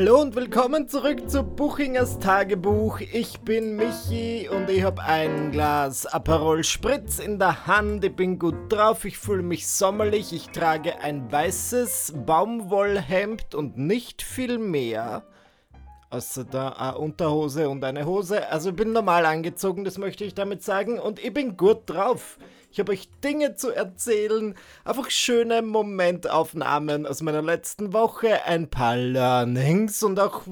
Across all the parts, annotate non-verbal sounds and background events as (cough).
Hallo und willkommen zurück zu Buchingers Tagebuch. Ich bin Michi und ich habe ein Glas Aperol Spritz in der Hand. Ich bin gut drauf, ich fühle mich sommerlich. Ich trage ein weißes Baumwollhemd und nicht viel mehr. Außer der Unterhose und eine Hose. Also ich bin normal angezogen, das möchte ich damit sagen. Und ich bin gut drauf. Ich habe euch Dinge zu erzählen, einfach schöne Momentaufnahmen aus meiner letzten Woche, ein paar Learnings und auch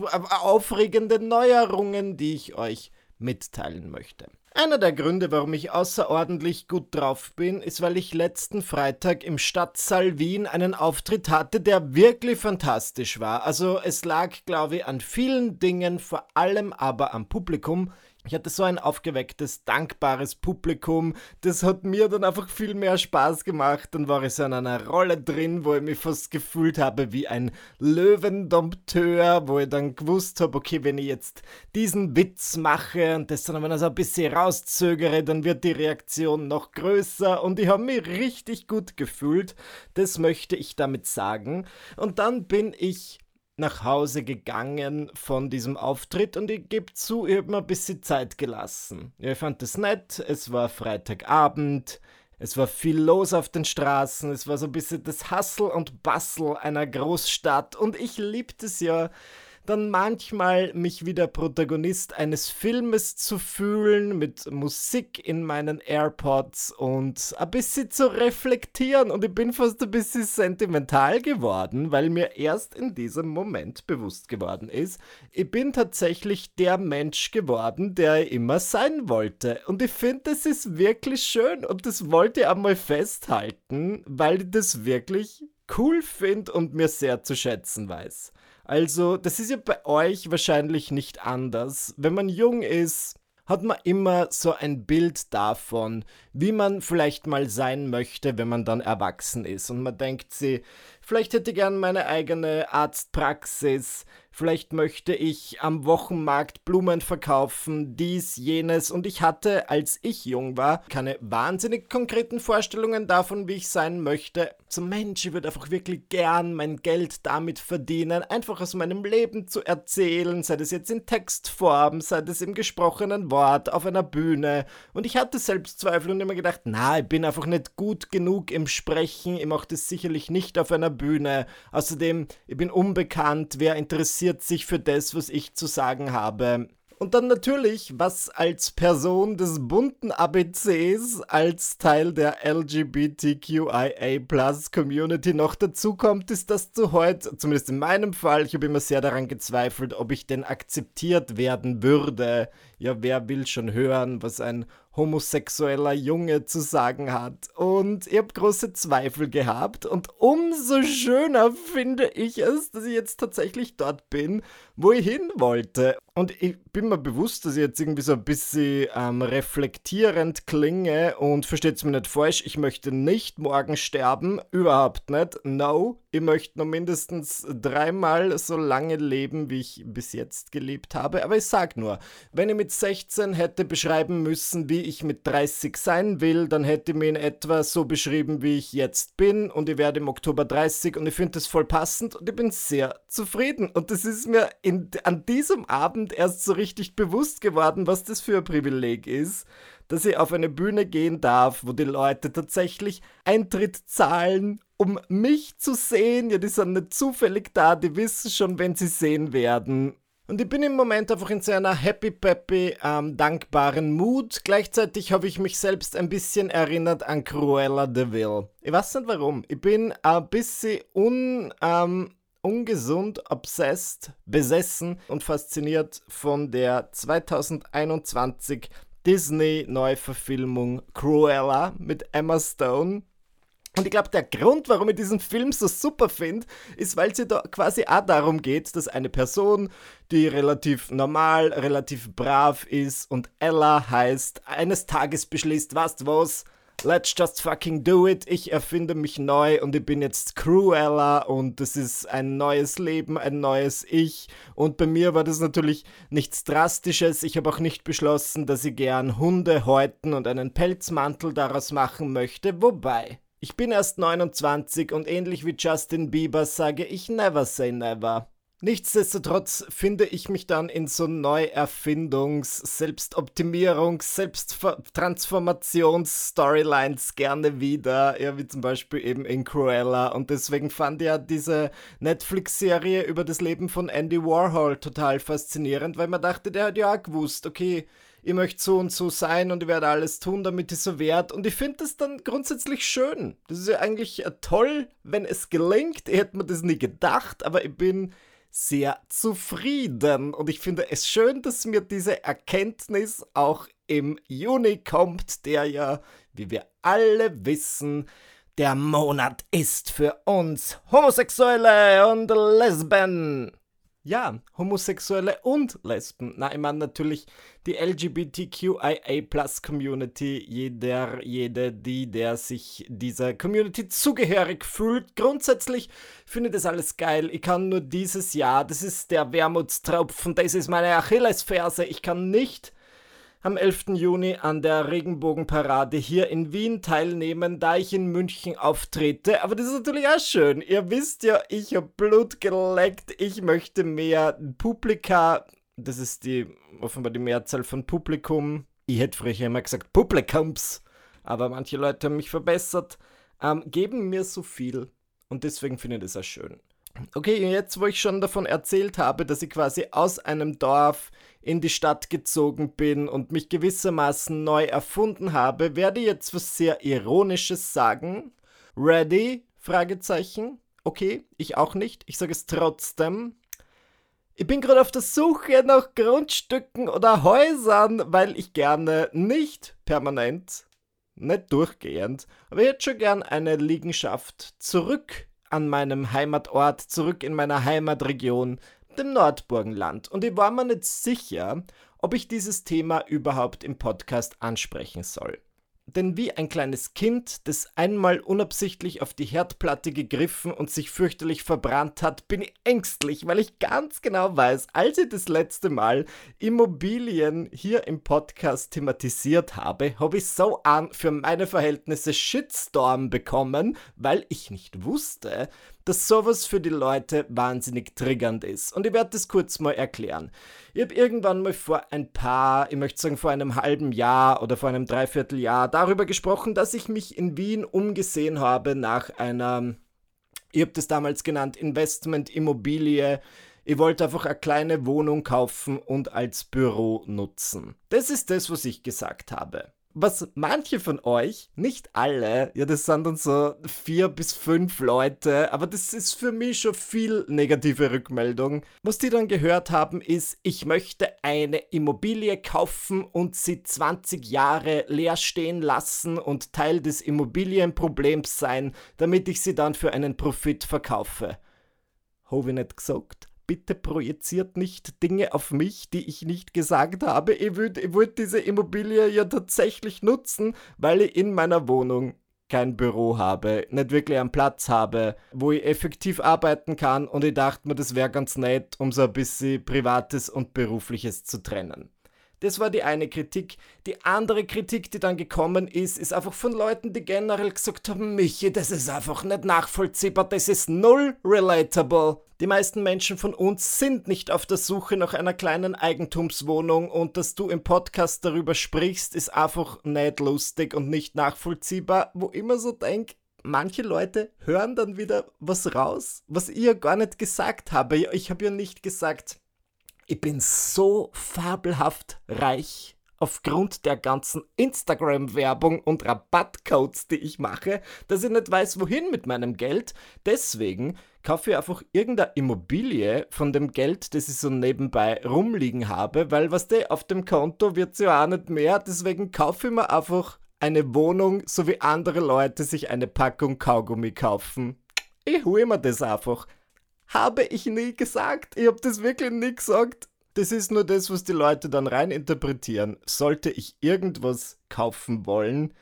aufregende Neuerungen, die ich euch mitteilen möchte. Einer der Gründe, warum ich außerordentlich gut drauf bin, ist, weil ich letzten Freitag im Stadtsaal Wien einen Auftritt hatte, der wirklich fantastisch war. Also es lag, glaube ich, an vielen Dingen, vor allem aber am Publikum. Ich hatte so ein aufgewecktes, dankbares Publikum. Das hat mir dann einfach viel mehr Spaß gemacht. Dann war ich so in einer Rolle drin, wo ich mich fast gefühlt habe wie ein Löwendompteur, wo ich dann gewusst habe, okay, wenn ich jetzt diesen Witz mache und das dann aber so ein bisschen rauszögere, dann wird die Reaktion noch größer und ich habe mich richtig gut gefühlt. Das möchte ich damit sagen. Und dann bin ich nach Hause gegangen von diesem Auftritt und ich gebe zu, ich habe mir ein bisschen Zeit gelassen. Ja, ich fand das nett, es war Freitagabend, es war viel los auf den Straßen, es war so ein bisschen das Hassel und Bassel einer Großstadt und ich liebte es ja, dann manchmal mich wieder Protagonist eines Filmes zu fühlen, mit Musik in meinen AirPods und ein bisschen zu reflektieren. Und ich bin fast ein bisschen sentimental geworden, weil mir erst in diesem Moment bewusst geworden ist, ich bin tatsächlich der Mensch geworden, der ich immer sein wollte. Und ich finde, das ist wirklich schön und das wollte ich einmal festhalten, weil ich das wirklich cool finde und mir sehr zu schätzen weiß. Also, das ist ja bei euch wahrscheinlich nicht anders. Wenn man jung ist, hat man immer so ein Bild davon, wie man vielleicht mal sein möchte, wenn man dann erwachsen ist. Und man denkt sich, vielleicht hätte ich gern meine eigene Arztpraxis, vielleicht möchte ich am Wochenmarkt Blumen verkaufen, dies, jenes. Und ich hatte, als ich jung war, keine wahnsinnig konkreten Vorstellungen davon, wie ich sein möchte. So Mensch, ich würde einfach wirklich gern mein Geld damit verdienen, einfach aus meinem Leben zu erzählen, sei das jetzt in Textform, sei das im gesprochenen Wort, auf einer Bühne. Und ich hatte Selbstzweifel und immer gedacht, na, ich bin einfach nicht gut genug im Sprechen, ich mache das sicherlich nicht auf einer Bühne. Außerdem, ich bin unbekannt, wer interessiert interessiert sich für das, was ich zu sagen habe. Und dann natürlich, was als Person des bunten ABCs, als Teil der LGBTQIA Community noch dazu kommt, ist, dass du heute, zumindest in meinem Fall, ich habe immer sehr daran gezweifelt, ob ich denn akzeptiert werden würde. Ja, wer will schon hören, was ein homosexueller Junge zu sagen hat. Und ich habe große Zweifel gehabt. Und umso schöner finde ich es, dass ich jetzt tatsächlich dort bin, wo ich hin wollte. Und ich bin mir bewusst, dass ich jetzt irgendwie so ein bisschen ähm, reflektierend klinge und versteht es mir nicht falsch, ich möchte nicht morgen sterben, überhaupt nicht. No, ich möchte noch mindestens dreimal so lange leben, wie ich bis jetzt gelebt habe. Aber ich sag nur, wenn ich mit 16 hätte beschreiben müssen, wie ich mit 30 sein will, dann hätte ich mir in etwa so beschrieben, wie ich jetzt bin und ich werde im Oktober 30 und ich finde das voll passend und ich bin sehr zufrieden. Und das ist mir in, an diesem Abend erst so richtig bewusst geworden, was das für ein Privileg ist dass ich auf eine Bühne gehen darf, wo die Leute tatsächlich Eintritt zahlen, um mich zu sehen. Ja, die sind nicht zufällig da, die wissen schon, wenn sie sehen werden. Und ich bin im Moment einfach in so einer happy peppy, ähm, dankbaren Mut. Gleichzeitig habe ich mich selbst ein bisschen erinnert an Cruella de Vil. Ich weiß nicht warum. Ich bin ein bisschen un, ähm, ungesund, obsessed, besessen und fasziniert von der 2021 Disney-Neuverfilmung Cruella mit Emma Stone. Und ich glaube, der Grund, warum ich diesen Film so super finde, ist, weil es da quasi auch darum geht, dass eine Person, die relativ normal, relativ brav ist und Ella heißt, eines Tages beschließt, was was, let's just fucking do it, ich erfinde mich neu und ich bin jetzt Cruella und das ist ein neues Leben, ein neues Ich. Und bei mir war das natürlich nichts Drastisches. Ich habe auch nicht beschlossen, dass ich gern Hunde häuten und einen Pelzmantel daraus machen möchte, wobei. Ich bin erst 29 und ähnlich wie Justin Bieber sage ich never say never. Nichtsdestotrotz finde ich mich dann in so Neuerfindungs-, Selbstoptimierungs-, Selbsttransformations-Storylines gerne wieder, ja, wie zum Beispiel eben in Cruella. Und deswegen fand ja diese Netflix-Serie über das Leben von Andy Warhol total faszinierend, weil man dachte, der hat ja auch gewusst, okay, ihr möchtet so und so sein und ich werde alles tun, damit ihr so werdet. Und ich finde das dann grundsätzlich schön. Das ist ja eigentlich toll, wenn es gelingt. Ich hätte mir das nie gedacht, aber ich bin sehr zufrieden. Und ich finde es schön, dass mir diese Erkenntnis auch im Juni kommt, der ja, wie wir alle wissen, der Monat ist für uns Homosexuelle und Lesben ja, Homosexuelle und Lesben. Na, ich meine natürlich die LGBTQIA-Plus-Community, jeder, jede, die, der sich dieser Community zugehörig fühlt. Grundsätzlich finde ich das alles geil. Ich kann nur dieses Jahr, das ist der Wermutstropfen, das ist meine Achillesferse. Ich kann nicht am 11. Juni an der Regenbogenparade hier in Wien teilnehmen, da ich in München auftrete. Aber das ist natürlich auch schön. Ihr wisst ja, ich habe Blut geleckt. Ich möchte mehr Publika. Das ist die offenbar die Mehrzahl von Publikum. Ich hätte früher immer gesagt Publikums. Aber manche Leute haben mich verbessert. Ähm, geben mir so viel. Und deswegen finde ich das auch schön. Okay, jetzt wo ich schon davon erzählt habe, dass ich quasi aus einem Dorf in die Stadt gezogen bin und mich gewissermaßen neu erfunden habe, werde ich jetzt was sehr Ironisches sagen. Ready? Fragezeichen. Okay, ich auch nicht. Ich sage es trotzdem. Ich bin gerade auf der Suche nach Grundstücken oder Häusern, weil ich gerne nicht permanent, nicht durchgehend, aber hätte schon gern eine Liegenschaft zurück an meinem Heimatort, zurück in meiner Heimatregion, dem Nordburgenland. Und ich war mir nicht sicher, ob ich dieses Thema überhaupt im Podcast ansprechen soll denn wie ein kleines Kind, das einmal unabsichtlich auf die Herdplatte gegriffen und sich fürchterlich verbrannt hat, bin ich ängstlich, weil ich ganz genau weiß, als ich das letzte Mal Immobilien hier im Podcast thematisiert habe, habe ich so an für meine Verhältnisse Shitstorm bekommen, weil ich nicht wusste, dass sowas für die Leute wahnsinnig triggernd ist. Und ich werde das kurz mal erklären. Ich habe irgendwann mal vor ein paar, ich möchte sagen vor einem halben Jahr oder vor einem Dreivierteljahr darüber gesprochen, dass ich mich in Wien umgesehen habe nach einer, ich habe das damals genannt, Investment-Immobilie. Ich wollte einfach eine kleine Wohnung kaufen und als Büro nutzen. Das ist das, was ich gesagt habe was manche von euch, nicht alle, ja, das sind dann so vier bis fünf Leute, aber das ist für mich schon viel negative Rückmeldung. Was die dann gehört haben, ist, ich möchte eine Immobilie kaufen und sie 20 Jahre leer stehen lassen und Teil des Immobilienproblems sein, damit ich sie dann für einen Profit verkaufe. Habe ich nicht gesagt? Bitte projiziert nicht Dinge auf mich, die ich nicht gesagt habe. Ich würde würd diese Immobilie ja tatsächlich nutzen, weil ich in meiner Wohnung kein Büro habe, nicht wirklich einen Platz habe, wo ich effektiv arbeiten kann und ich dachte mir, das wäre ganz nett, um so ein bisschen Privates und Berufliches zu trennen. Das war die eine Kritik. Die andere Kritik, die dann gekommen ist, ist einfach von Leuten, die generell gesagt haben, Michi, das ist einfach nicht nachvollziehbar, das ist null relatable. Die meisten Menschen von uns sind nicht auf der Suche nach einer kleinen Eigentumswohnung und dass du im Podcast darüber sprichst, ist einfach nicht lustig und nicht nachvollziehbar, wo immer so denk, manche Leute hören dann wieder was raus, was ihr gar nicht gesagt habe. Ich habe ja nicht gesagt, ich bin so fabelhaft reich aufgrund der ganzen Instagram-Werbung und Rabattcodes, die ich mache, dass ich nicht weiß, wohin mit meinem Geld. Deswegen kaufe ich einfach irgendeine Immobilie von dem Geld, das ich so nebenbei rumliegen habe, weil was der auf dem Konto wird ja auch nicht mehr. Deswegen kaufe ich mir einfach eine Wohnung, so wie andere Leute sich eine Packung Kaugummi kaufen. Ich hole mir das einfach. Habe ich nie gesagt. Ich habe das wirklich nie gesagt. Das ist nur das, was die Leute dann rein interpretieren. Sollte ich irgendwas kaufen wollen,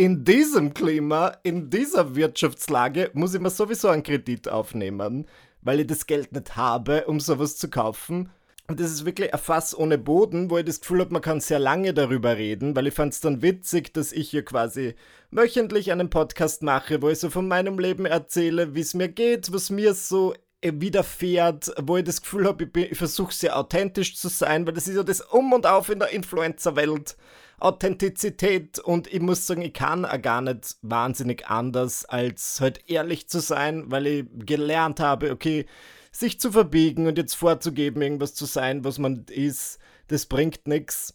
in diesem Klima, in dieser Wirtschaftslage, muss ich mir sowieso einen Kredit aufnehmen, weil ich das Geld nicht habe, um sowas zu kaufen. Und das ist wirklich ein Fass ohne Boden, wo ich das Gefühl habe, man kann sehr lange darüber reden, weil ich fand es dann witzig, dass ich hier quasi wöchentlich einen Podcast mache, wo ich so von meinem Leben erzähle, wie es mir geht, was mir so widerfährt, wo ich das Gefühl habe, ich, ich versuche sehr authentisch zu sein, weil das ist ja das Um und Auf in der Influencer-Welt. Authentizität und ich muss sagen, ich kann auch gar nicht wahnsinnig anders, als halt ehrlich zu sein, weil ich gelernt habe, okay, sich zu verbiegen und jetzt vorzugeben, irgendwas zu sein, was man ist, das bringt nichts.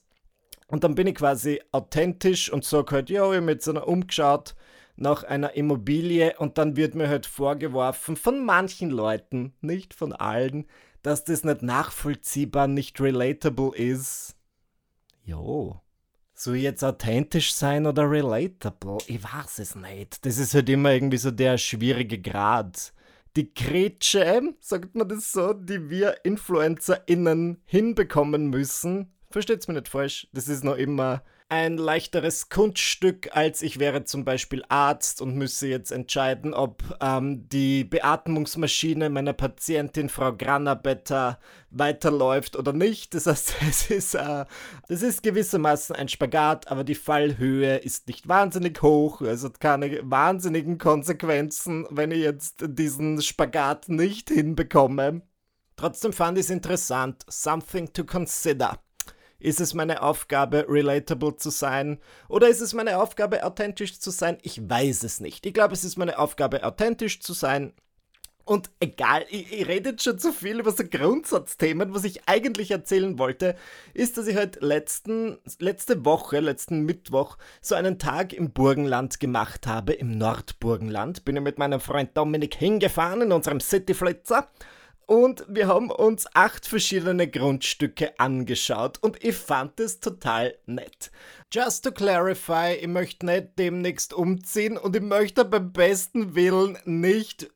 Und dann bin ich quasi authentisch und sage halt, ja, ich habe jetzt einer umgeschaut nach einer Immobilie und dann wird mir halt vorgeworfen von manchen Leuten, nicht von allen, dass das nicht nachvollziehbar, nicht relatable ist. Jo. Soll jetzt authentisch sein oder relatable? Ich weiß es nicht. Das ist halt immer irgendwie so der schwierige Grad. Die Kretsche, sagt man das so, die wir InfluencerInnen hinbekommen müssen, versteht's mir nicht falsch, das ist noch immer ein leichteres Kunststück, als ich wäre zum Beispiel Arzt und müsse jetzt entscheiden, ob ähm, die Beatmungsmaschine meiner Patientin Frau Granabetter weiterläuft oder nicht. Das heißt, (laughs) es ist, äh, das ist gewissermaßen ein Spagat, aber die Fallhöhe ist nicht wahnsinnig hoch, also keine wahnsinnigen Konsequenzen, wenn ich jetzt diesen Spagat nicht hinbekomme. Trotzdem fand ich es interessant, something to consider. Ist es meine Aufgabe, relatable zu sein? Oder ist es meine Aufgabe, authentisch zu sein? Ich weiß es nicht. Ich glaube, es ist meine Aufgabe, authentisch zu sein. Und egal, ich, ich rede jetzt schon zu viel über so Grundsatzthemen. Was ich eigentlich erzählen wollte, ist, dass ich halt letzten, letzte Woche, letzten Mittwoch, so einen Tag im Burgenland gemacht habe, im Nordburgenland. Bin ich mit meinem Freund Dominik hingefahren in unserem Cityflitzer und wir haben uns acht verschiedene Grundstücke angeschaut und ich fand es total nett. Just to clarify, ich möchte nicht demnächst umziehen und ich möchte beim besten Willen nicht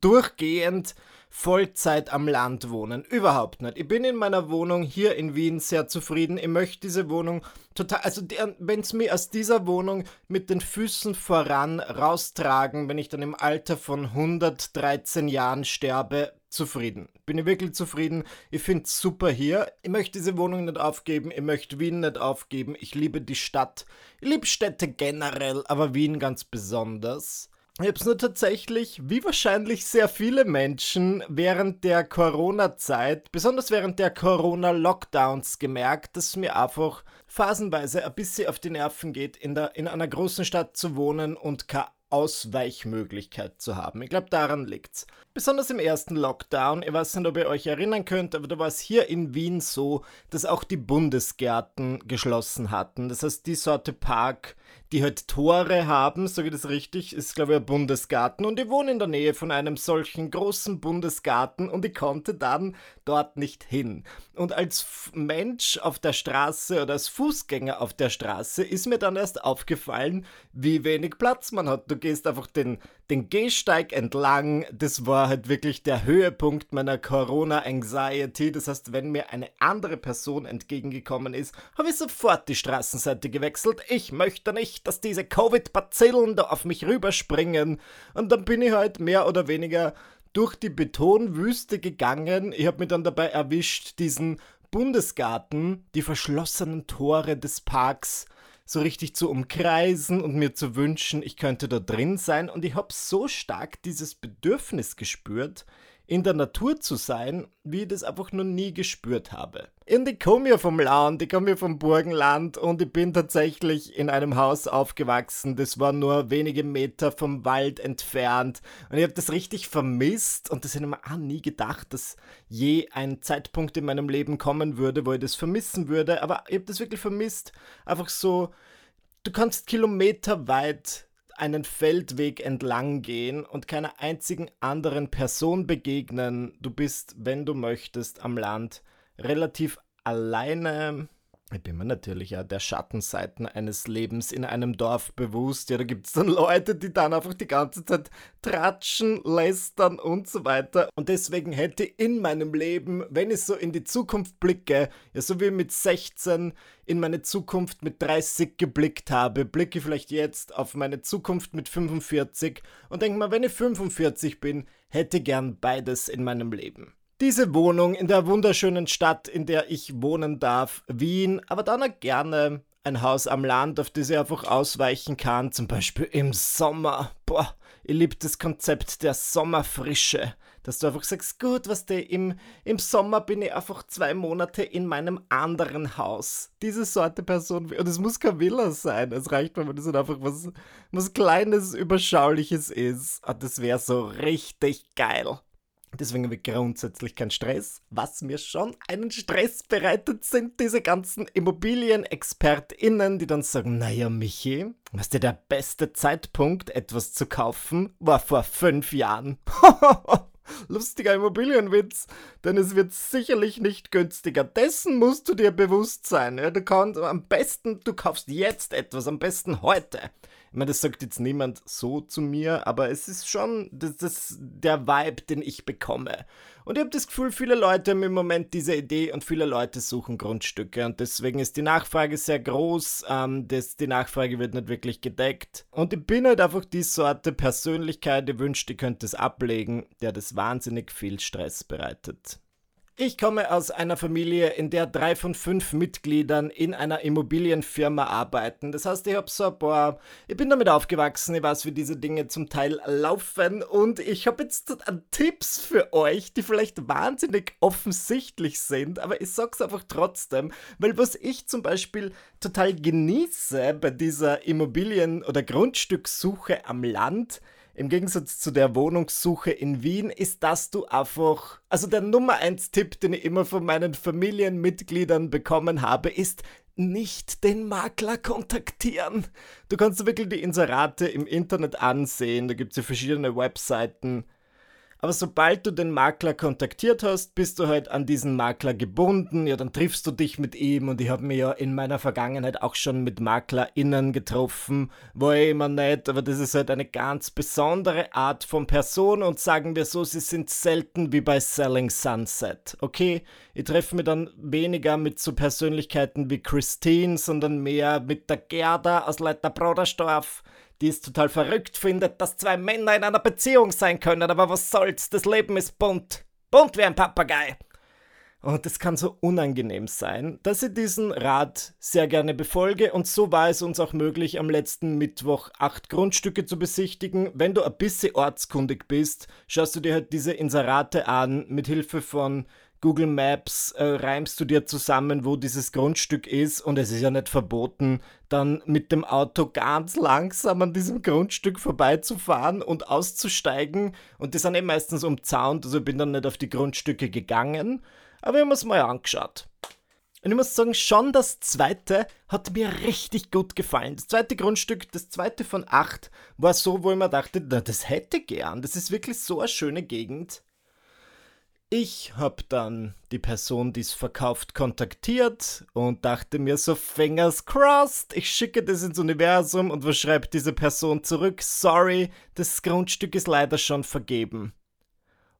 durchgehend Vollzeit am Land wohnen. Überhaupt nicht. Ich bin in meiner Wohnung hier in Wien sehr zufrieden. Ich möchte diese Wohnung total, also wenn es mir aus dieser Wohnung mit den Füßen voran raustragen, wenn ich dann im Alter von 113 Jahren sterbe, zufrieden. Bin ich wirklich zufrieden. Ich finde es super hier. Ich möchte diese Wohnung nicht aufgeben. Ich möchte Wien nicht aufgeben. Ich liebe die Stadt. Ich liebe Städte generell, aber Wien ganz besonders. Ich habe es nur tatsächlich, wie wahrscheinlich sehr viele Menschen, während der Corona-Zeit, besonders während der Corona-Lockdowns gemerkt, dass mir einfach phasenweise ein bisschen auf die Nerven geht, in, der, in einer großen Stadt zu wohnen und keine Ausweichmöglichkeit zu haben. Ich glaube, daran liegt's. Besonders im ersten Lockdown, ich weiß nicht, ob ihr euch erinnern könnt, aber da war es hier in Wien so, dass auch die Bundesgärten geschlossen hatten. Das heißt, die Sorte Park, die halt Tore haben, sage ich das richtig, ist glaube ich ein Bundesgarten und ich wohne in der Nähe von einem solchen großen Bundesgarten und ich konnte dann dort nicht hin. Und als Mensch auf der Straße oder als Fußgänger auf der Straße ist mir dann erst aufgefallen, wie wenig Platz man hat. Du gehst einfach den, den Gehsteig entlang, das war halt wirklich der Höhepunkt meiner Corona-Anxiety. Das heißt, wenn mir eine andere Person entgegengekommen ist, habe ich sofort die Straßenseite gewechselt. Ich möchte nicht dass diese Covid-Bazillen da auf mich rüberspringen. Und dann bin ich halt mehr oder weniger durch die Betonwüste gegangen. Ich habe mich dann dabei erwischt, diesen Bundesgarten, die verschlossenen Tore des Parks so richtig zu umkreisen und mir zu wünschen, ich könnte da drin sein. Und ich habe so stark dieses Bedürfnis gespürt, in der Natur zu sein, wie ich das einfach noch nie gespürt habe. Und ich komme ja vom Land, ich komme ja vom Burgenland und ich bin tatsächlich in einem Haus aufgewachsen, das war nur wenige Meter vom Wald entfernt. Und ich habe das richtig vermisst und das hätte ich mir auch nie gedacht, dass je ein Zeitpunkt in meinem Leben kommen würde, wo ich das vermissen würde, aber ich habe das wirklich vermisst, einfach so, du kannst kilometerweit einen Feldweg entlang gehen und keiner einzigen anderen Person begegnen. Du bist, wenn du möchtest, am Land relativ alleine bin mir natürlich ja der Schattenseiten eines Lebens in einem Dorf bewusst. Ja, da gibt es dann Leute, die dann einfach die ganze Zeit tratschen, lästern und so weiter. Und deswegen hätte in meinem Leben, wenn ich so in die Zukunft blicke, ja, so wie mit 16 in meine Zukunft mit 30 geblickt habe, blicke ich vielleicht jetzt auf meine Zukunft mit 45 und denke mal, wenn ich 45 bin, hätte gern beides in meinem Leben diese Wohnung in der wunderschönen Stadt, in der ich wohnen darf, Wien, aber dann auch gerne ein Haus am Land, auf das ich einfach ausweichen kann, zum Beispiel im Sommer. Boah, ich liebe das Konzept der Sommerfrische Dass du einfach sagst, gut, was du, im, im Sommer bin ich einfach zwei Monate in meinem anderen Haus. Diese Sorte Person, und es muss kein Villa sein, es reicht, wenn man das einfach was, was Kleines, Überschauliches ist. Und das wäre so richtig geil. Deswegen habe ich grundsätzlich keinen Stress. Was mir schon einen Stress bereitet, sind diese ganzen ImmobilienexpertInnen, die dann sagen, naja, Michi, weißt du, der beste Zeitpunkt, etwas zu kaufen, war vor fünf Jahren. (laughs) Lustiger Immobilienwitz, denn es wird sicherlich nicht günstiger. Dessen musst du dir bewusst sein. Ja, du kannst am besten, du kaufst jetzt etwas, am besten heute. Ich meine, das sagt jetzt niemand so zu mir, aber es ist schon das, das der Vibe, den ich bekomme. Und ich habe das Gefühl, viele Leute haben im Moment diese Idee und viele Leute suchen Grundstücke und deswegen ist die Nachfrage sehr groß. Ähm, das, die Nachfrage wird nicht wirklich gedeckt. Und ich bin halt einfach die Sorte Persönlichkeit, die wünscht, ich könnte es ablegen, der das wahnsinnig viel Stress bereitet. Ich komme aus einer Familie, in der drei von fünf Mitgliedern in einer Immobilienfirma arbeiten. Das heißt, ich habe so ein paar, ich bin damit aufgewachsen, ich weiß, wie diese Dinge zum Teil laufen und ich habe jetzt Tipps für euch, die vielleicht wahnsinnig offensichtlich sind, aber ich sag's einfach trotzdem, weil was ich zum Beispiel total genieße bei dieser Immobilien- oder Grundstückssuche am Land, im Gegensatz zu der Wohnungssuche in Wien ist, dass du einfach, also der Nummer 1 Tipp, den ich immer von meinen Familienmitgliedern bekommen habe, ist nicht den Makler kontaktieren. Du kannst wirklich die Inserate im Internet ansehen, da gibt es ja verschiedene Webseiten aber sobald du den Makler kontaktiert hast, bist du halt an diesen Makler gebunden. Ja, dann triffst du dich mit ihm und ich habe mir ja in meiner Vergangenheit auch schon mit MaklerInnen getroffen. War ja immer nett, aber das ist halt eine ganz besondere Art von Person und sagen wir so, sie sind selten wie bei Selling Sunset. Okay, ich treffe mich dann weniger mit so Persönlichkeiten wie Christine, sondern mehr mit der Gerda aus Leiter Brodersdorf die es total verrückt findet, dass zwei Männer in einer Beziehung sein können, aber was soll's, das Leben ist bunt. Bunt wie ein Papagei. Und es kann so unangenehm sein, dass ich diesen Rat sehr gerne befolge und so war es uns auch möglich, am letzten Mittwoch acht Grundstücke zu besichtigen. Wenn du ein bisschen ortskundig bist, schaust du dir halt diese Inserate an mit Hilfe von Google Maps äh, reimst du dir zusammen, wo dieses Grundstück ist und es ist ja nicht verboten, dann mit dem Auto ganz langsam an diesem Grundstück vorbeizufahren und auszusteigen und die sind eh meistens umzaunt, also ich bin dann nicht auf die Grundstücke gegangen, aber ich habe es mal angeschaut. Und ich muss sagen, schon das zweite hat mir richtig gut gefallen. Das zweite Grundstück, das zweite von acht, war so, wo ich mir dachte, na, das hätte gern. Das ist wirklich so eine schöne Gegend. Ich habe dann die Person, die es verkauft, kontaktiert und dachte mir so, fingers crossed, ich schicke das ins Universum und was schreibt diese Person zurück? Sorry, das Grundstück ist leider schon vergeben.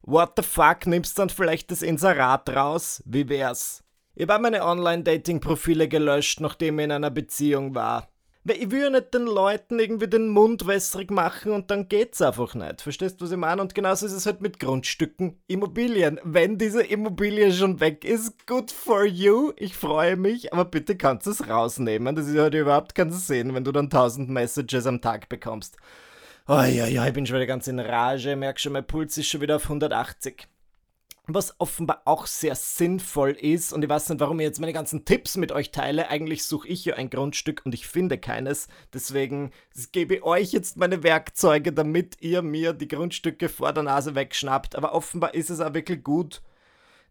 What the fuck, nimmst dann vielleicht das Inserat raus? Wie wär's? Ich habe meine Online-Dating-Profile gelöscht, nachdem ich in einer Beziehung war. Ich will ja nicht den Leuten irgendwie den Mund wässrig machen und dann geht's einfach nicht. Verstehst du, was ich meine? Und genauso ist es halt mit Grundstücken, Immobilien. Wenn diese Immobilie schon weg ist, good for you. Ich freue mich, aber bitte kannst du es rausnehmen. Das ist halt überhaupt kein Sinn, wenn du dann 1000 Messages am Tag bekommst. Oh ja, ja, ich bin schon wieder ganz in Rage. Merk schon, mein Puls ist schon wieder auf 180 was offenbar auch sehr sinnvoll ist. Und ich weiß nicht, warum ich jetzt meine ganzen Tipps mit euch teile. Eigentlich suche ich ja ein Grundstück und ich finde keines. Deswegen gebe ich euch jetzt meine Werkzeuge, damit ihr mir die Grundstücke vor der Nase wegschnappt. Aber offenbar ist es auch wirklich gut.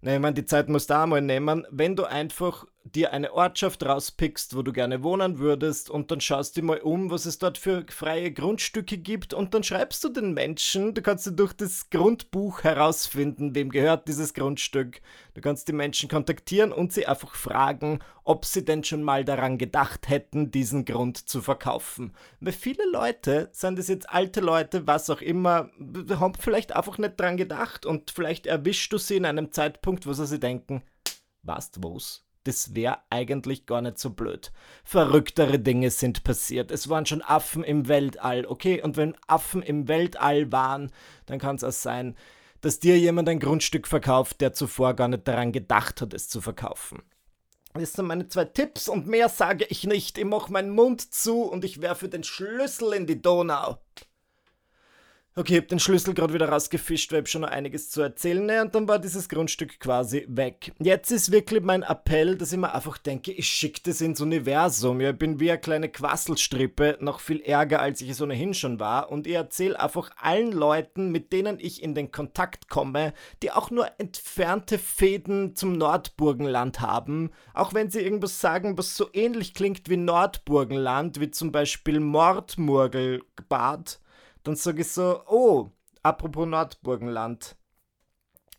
Na, ich meine, die Zeit musst du auch mal nehmen. Wenn du einfach dir eine Ortschaft rauspickst, wo du gerne wohnen würdest und dann schaust du mal um, was es dort für freie Grundstücke gibt und dann schreibst du den Menschen, du kannst dir durch das Grundbuch herausfinden, wem gehört dieses Grundstück. Du kannst die Menschen kontaktieren und sie einfach fragen, ob sie denn schon mal daran gedacht hätten, diesen Grund zu verkaufen. Weil viele Leute, seien das jetzt alte Leute, was auch immer, haben vielleicht einfach nicht dran gedacht und vielleicht erwischst du sie in einem Zeitpunkt, wo sie denken, was, wo's? Das wäre eigentlich gar nicht so blöd. Verrücktere Dinge sind passiert. Es waren schon Affen im Weltall, okay? Und wenn Affen im Weltall waren, dann kann es auch sein, dass dir jemand ein Grundstück verkauft, der zuvor gar nicht daran gedacht hat, es zu verkaufen. Das sind meine zwei Tipps und mehr sage ich nicht. Ich mache meinen Mund zu und ich werfe den Schlüssel in die Donau. Okay, ich hab den Schlüssel gerade wieder rausgefischt, weil ich schon noch einiges zu erzählen. Ne? Und dann war dieses Grundstück quasi weg. Jetzt ist wirklich mein Appell, dass ich mir einfach denke, ich schicke das ins Universum. Ja, ich bin wie eine kleine Quasselstrippe, noch viel ärger, als ich es ohnehin schon war. Und ich erzähle einfach allen Leuten, mit denen ich in den Kontakt komme, die auch nur entfernte Fäden zum Nordburgenland haben. Auch wenn sie irgendwas sagen, was so ähnlich klingt wie Nordburgenland, wie zum Beispiel Mordmurgelbad dann sage ich so, oh, apropos Nordburgenland,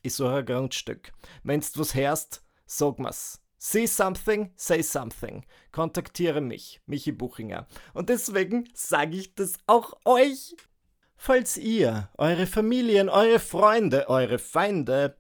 ist so ein Grundstück. Wenn du was hörst, sag mir's. See something, say something. Kontaktiere mich, Michi Buchinger. Und deswegen sage ich das auch euch. Falls ihr, eure Familien, eure Freunde, eure Feinde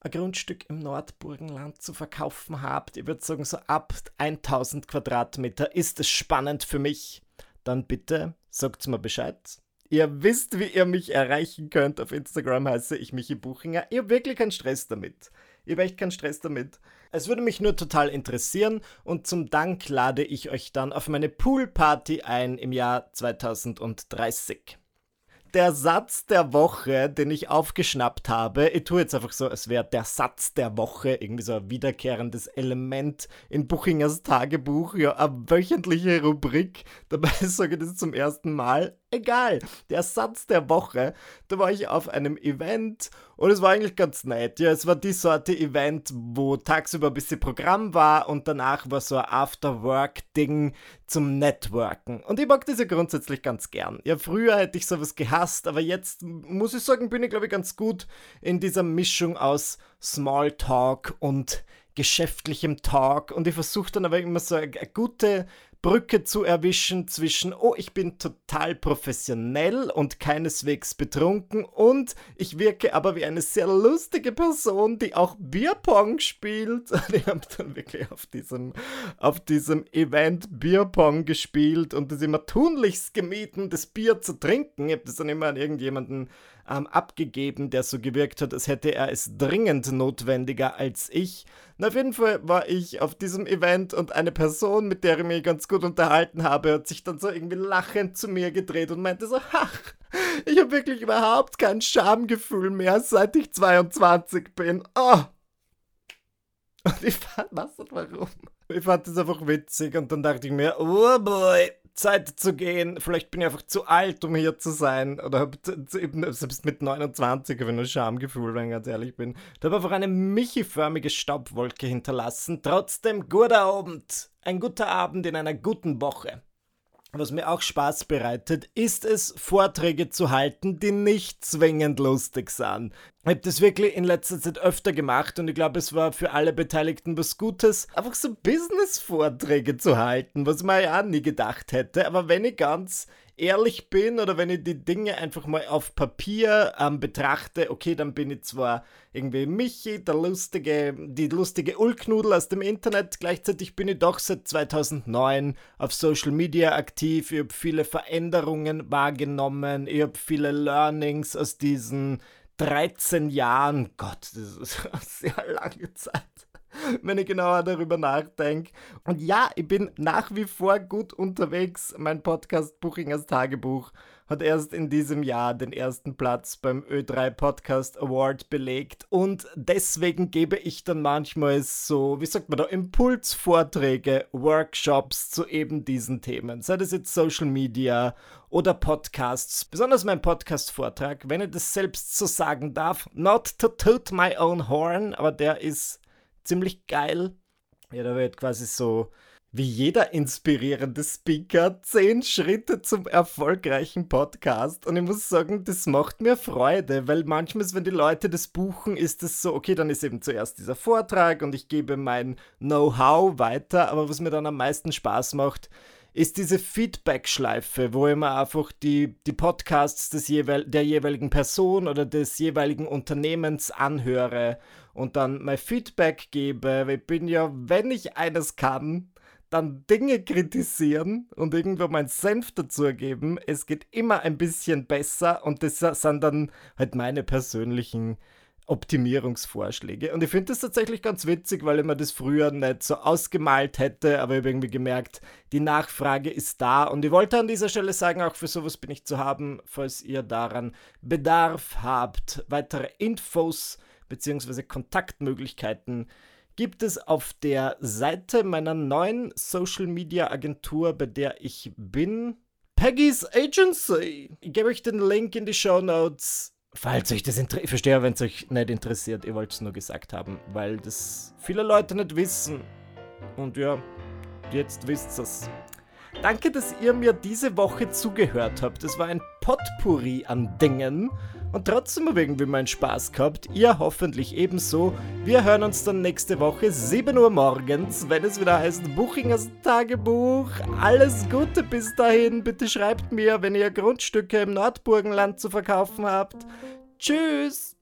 ein Grundstück im Nordburgenland zu verkaufen habt, ich würde sagen so ab 1000 Quadratmeter, ist es spannend für mich dann bitte sagt mir Bescheid. Ihr wisst, wie ihr mich erreichen könnt. Auf Instagram heiße ich Michi Buchinger. Ihr habt wirklich keinen Stress damit. Ihr habt echt keinen Stress damit. Es würde mich nur total interessieren und zum Dank lade ich euch dann auf meine Poolparty ein im Jahr 2030 der Satz der Woche, den ich aufgeschnappt habe. Ich tue jetzt einfach so, es wäre der Satz der Woche, irgendwie so ein wiederkehrendes Element in Buchingers Tagebuch, ja, eine wöchentliche Rubrik. (laughs) Dabei sage ich das zum ersten Mal. Egal, der Satz der Woche, da war ich auf einem Event und es war eigentlich ganz nett. Ja, es war die Sorte Event, wo tagsüber ein bisschen Programm war und danach war so ein After-Work-Ding zum Networken. Und ich mag das ja grundsätzlich ganz gern. Ja, früher hätte ich sowas gehasst, aber jetzt muss ich sagen, bin ich glaube ich ganz gut in dieser Mischung aus Smalltalk und geschäftlichem Talk. Und ich versuche dann aber immer so eine, eine gute Brücke zu erwischen zwischen, oh, ich bin total professionell und keineswegs betrunken und ich wirke aber wie eine sehr lustige Person, die auch Bierpong spielt. (laughs) Ich habe dann wirklich auf diesem, auf diesem Event Bierpong gespielt und es immer tunlichst gemieden, das Bier zu trinken. Ich habe das dann immer an irgendjemanden ähm, abgegeben, der so gewirkt hat, als hätte er es dringend notwendiger als ich. Und auf jeden Fall war ich auf diesem Event und eine Person, mit der ich mich ganz gut unterhalten habe, hat sich dann so irgendwie lachend zu mir gedreht und meinte so, ach, ich habe wirklich überhaupt kein Schamgefühl mehr, seit ich 22 bin. Oh. Und ich fand, was und warum? Ich fand das einfach witzig und dann dachte ich mir, oh boy, Zeit zu gehen. Vielleicht bin ich einfach zu alt, um hier zu sein. Oder habe selbst mit 29 habe ich nur Schamgefühl, wenn ich ganz ehrlich bin. Ich habe einfach eine michiförmige Staubwolke hinterlassen. Trotzdem guter Abend. Ein guter Abend in einer guten Woche. Was mir auch Spaß bereitet, ist es, Vorträge zu halten, die nicht zwingend lustig sind. Ich habe das wirklich in letzter Zeit öfter gemacht und ich glaube, es war für alle Beteiligten was Gutes, einfach so Business-Vorträge zu halten, was man ja auch nie gedacht hätte. Aber wenn ich ganz ehrlich bin oder wenn ich die Dinge einfach mal auf Papier ähm, betrachte, okay, dann bin ich zwar irgendwie Michi, der lustige, die lustige Ulknudel aus dem Internet, gleichzeitig bin ich doch seit 2009 auf Social Media aktiv, ich habe viele Veränderungen wahrgenommen, ich habe viele Learnings aus diesen 13 Jahren, Gott, das ist (laughs) eine sehr lange Zeit (laughs) wenn ich genauer darüber nachdenke. Und ja, ich bin nach wie vor gut unterwegs. Mein Podcast Buchingers Tagebuch hat erst in diesem Jahr den ersten Platz beim Ö3 Podcast Award belegt. Und deswegen gebe ich dann manchmal so, wie sagt man da, Impulsvorträge, Workshops zu eben diesen Themen. Sei das jetzt Social Media oder Podcasts. Besonders mein Podcast-Vortrag, wenn ich das selbst so sagen darf. Not to toot my own horn, aber der ist ziemlich geil. Ja, da wird quasi so wie jeder inspirierende Speaker zehn Schritte zum erfolgreichen Podcast. Und ich muss sagen, das macht mir Freude, weil manchmal, wenn die Leute das buchen, ist es so, okay, dann ist eben zuerst dieser Vortrag und ich gebe mein Know-how weiter. Aber was mir dann am meisten Spaß macht, ist diese Feedback-Schleife, wo ich mir einfach die, die Podcasts des jeweil der jeweiligen Person oder des jeweiligen Unternehmens anhöre und dann mein Feedback gebe. Ich bin ja, wenn ich eines kann, dann Dinge kritisieren und irgendwo meinen Senf dazugeben. Es geht immer ein bisschen besser und das sind dann halt meine persönlichen Optimierungsvorschläge. Und ich finde das tatsächlich ganz witzig, weil ich mir das früher nicht so ausgemalt hätte, aber ich habe irgendwie gemerkt, die Nachfrage ist da. Und ich wollte an dieser Stelle sagen, auch für sowas bin ich zu haben, falls ihr daran Bedarf habt. Weitere Infos bzw. Kontaktmöglichkeiten gibt es auf der Seite meiner neuen Social Media Agentur, bei der ich bin. Peggy's Agency. Ich gebe euch den Link in die Show Notes. Falls euch das interessiert, ich verstehe, wenn es euch nicht interessiert, ihr wollt es nur gesagt haben, weil das viele Leute nicht wissen. Und ja, jetzt wisst ihr es. Danke, dass ihr mir diese Woche zugehört habt. Es war ein Potpourri an Dingen und trotzdem habe irgendwie meinen Spaß gehabt. Ihr hoffentlich ebenso. Wir hören uns dann nächste Woche 7 Uhr morgens, wenn es wieder heißt Buchingers Tagebuch. Alles Gute bis dahin. Bitte schreibt mir, wenn ihr Grundstücke im Nordburgenland zu verkaufen habt. Tschüss!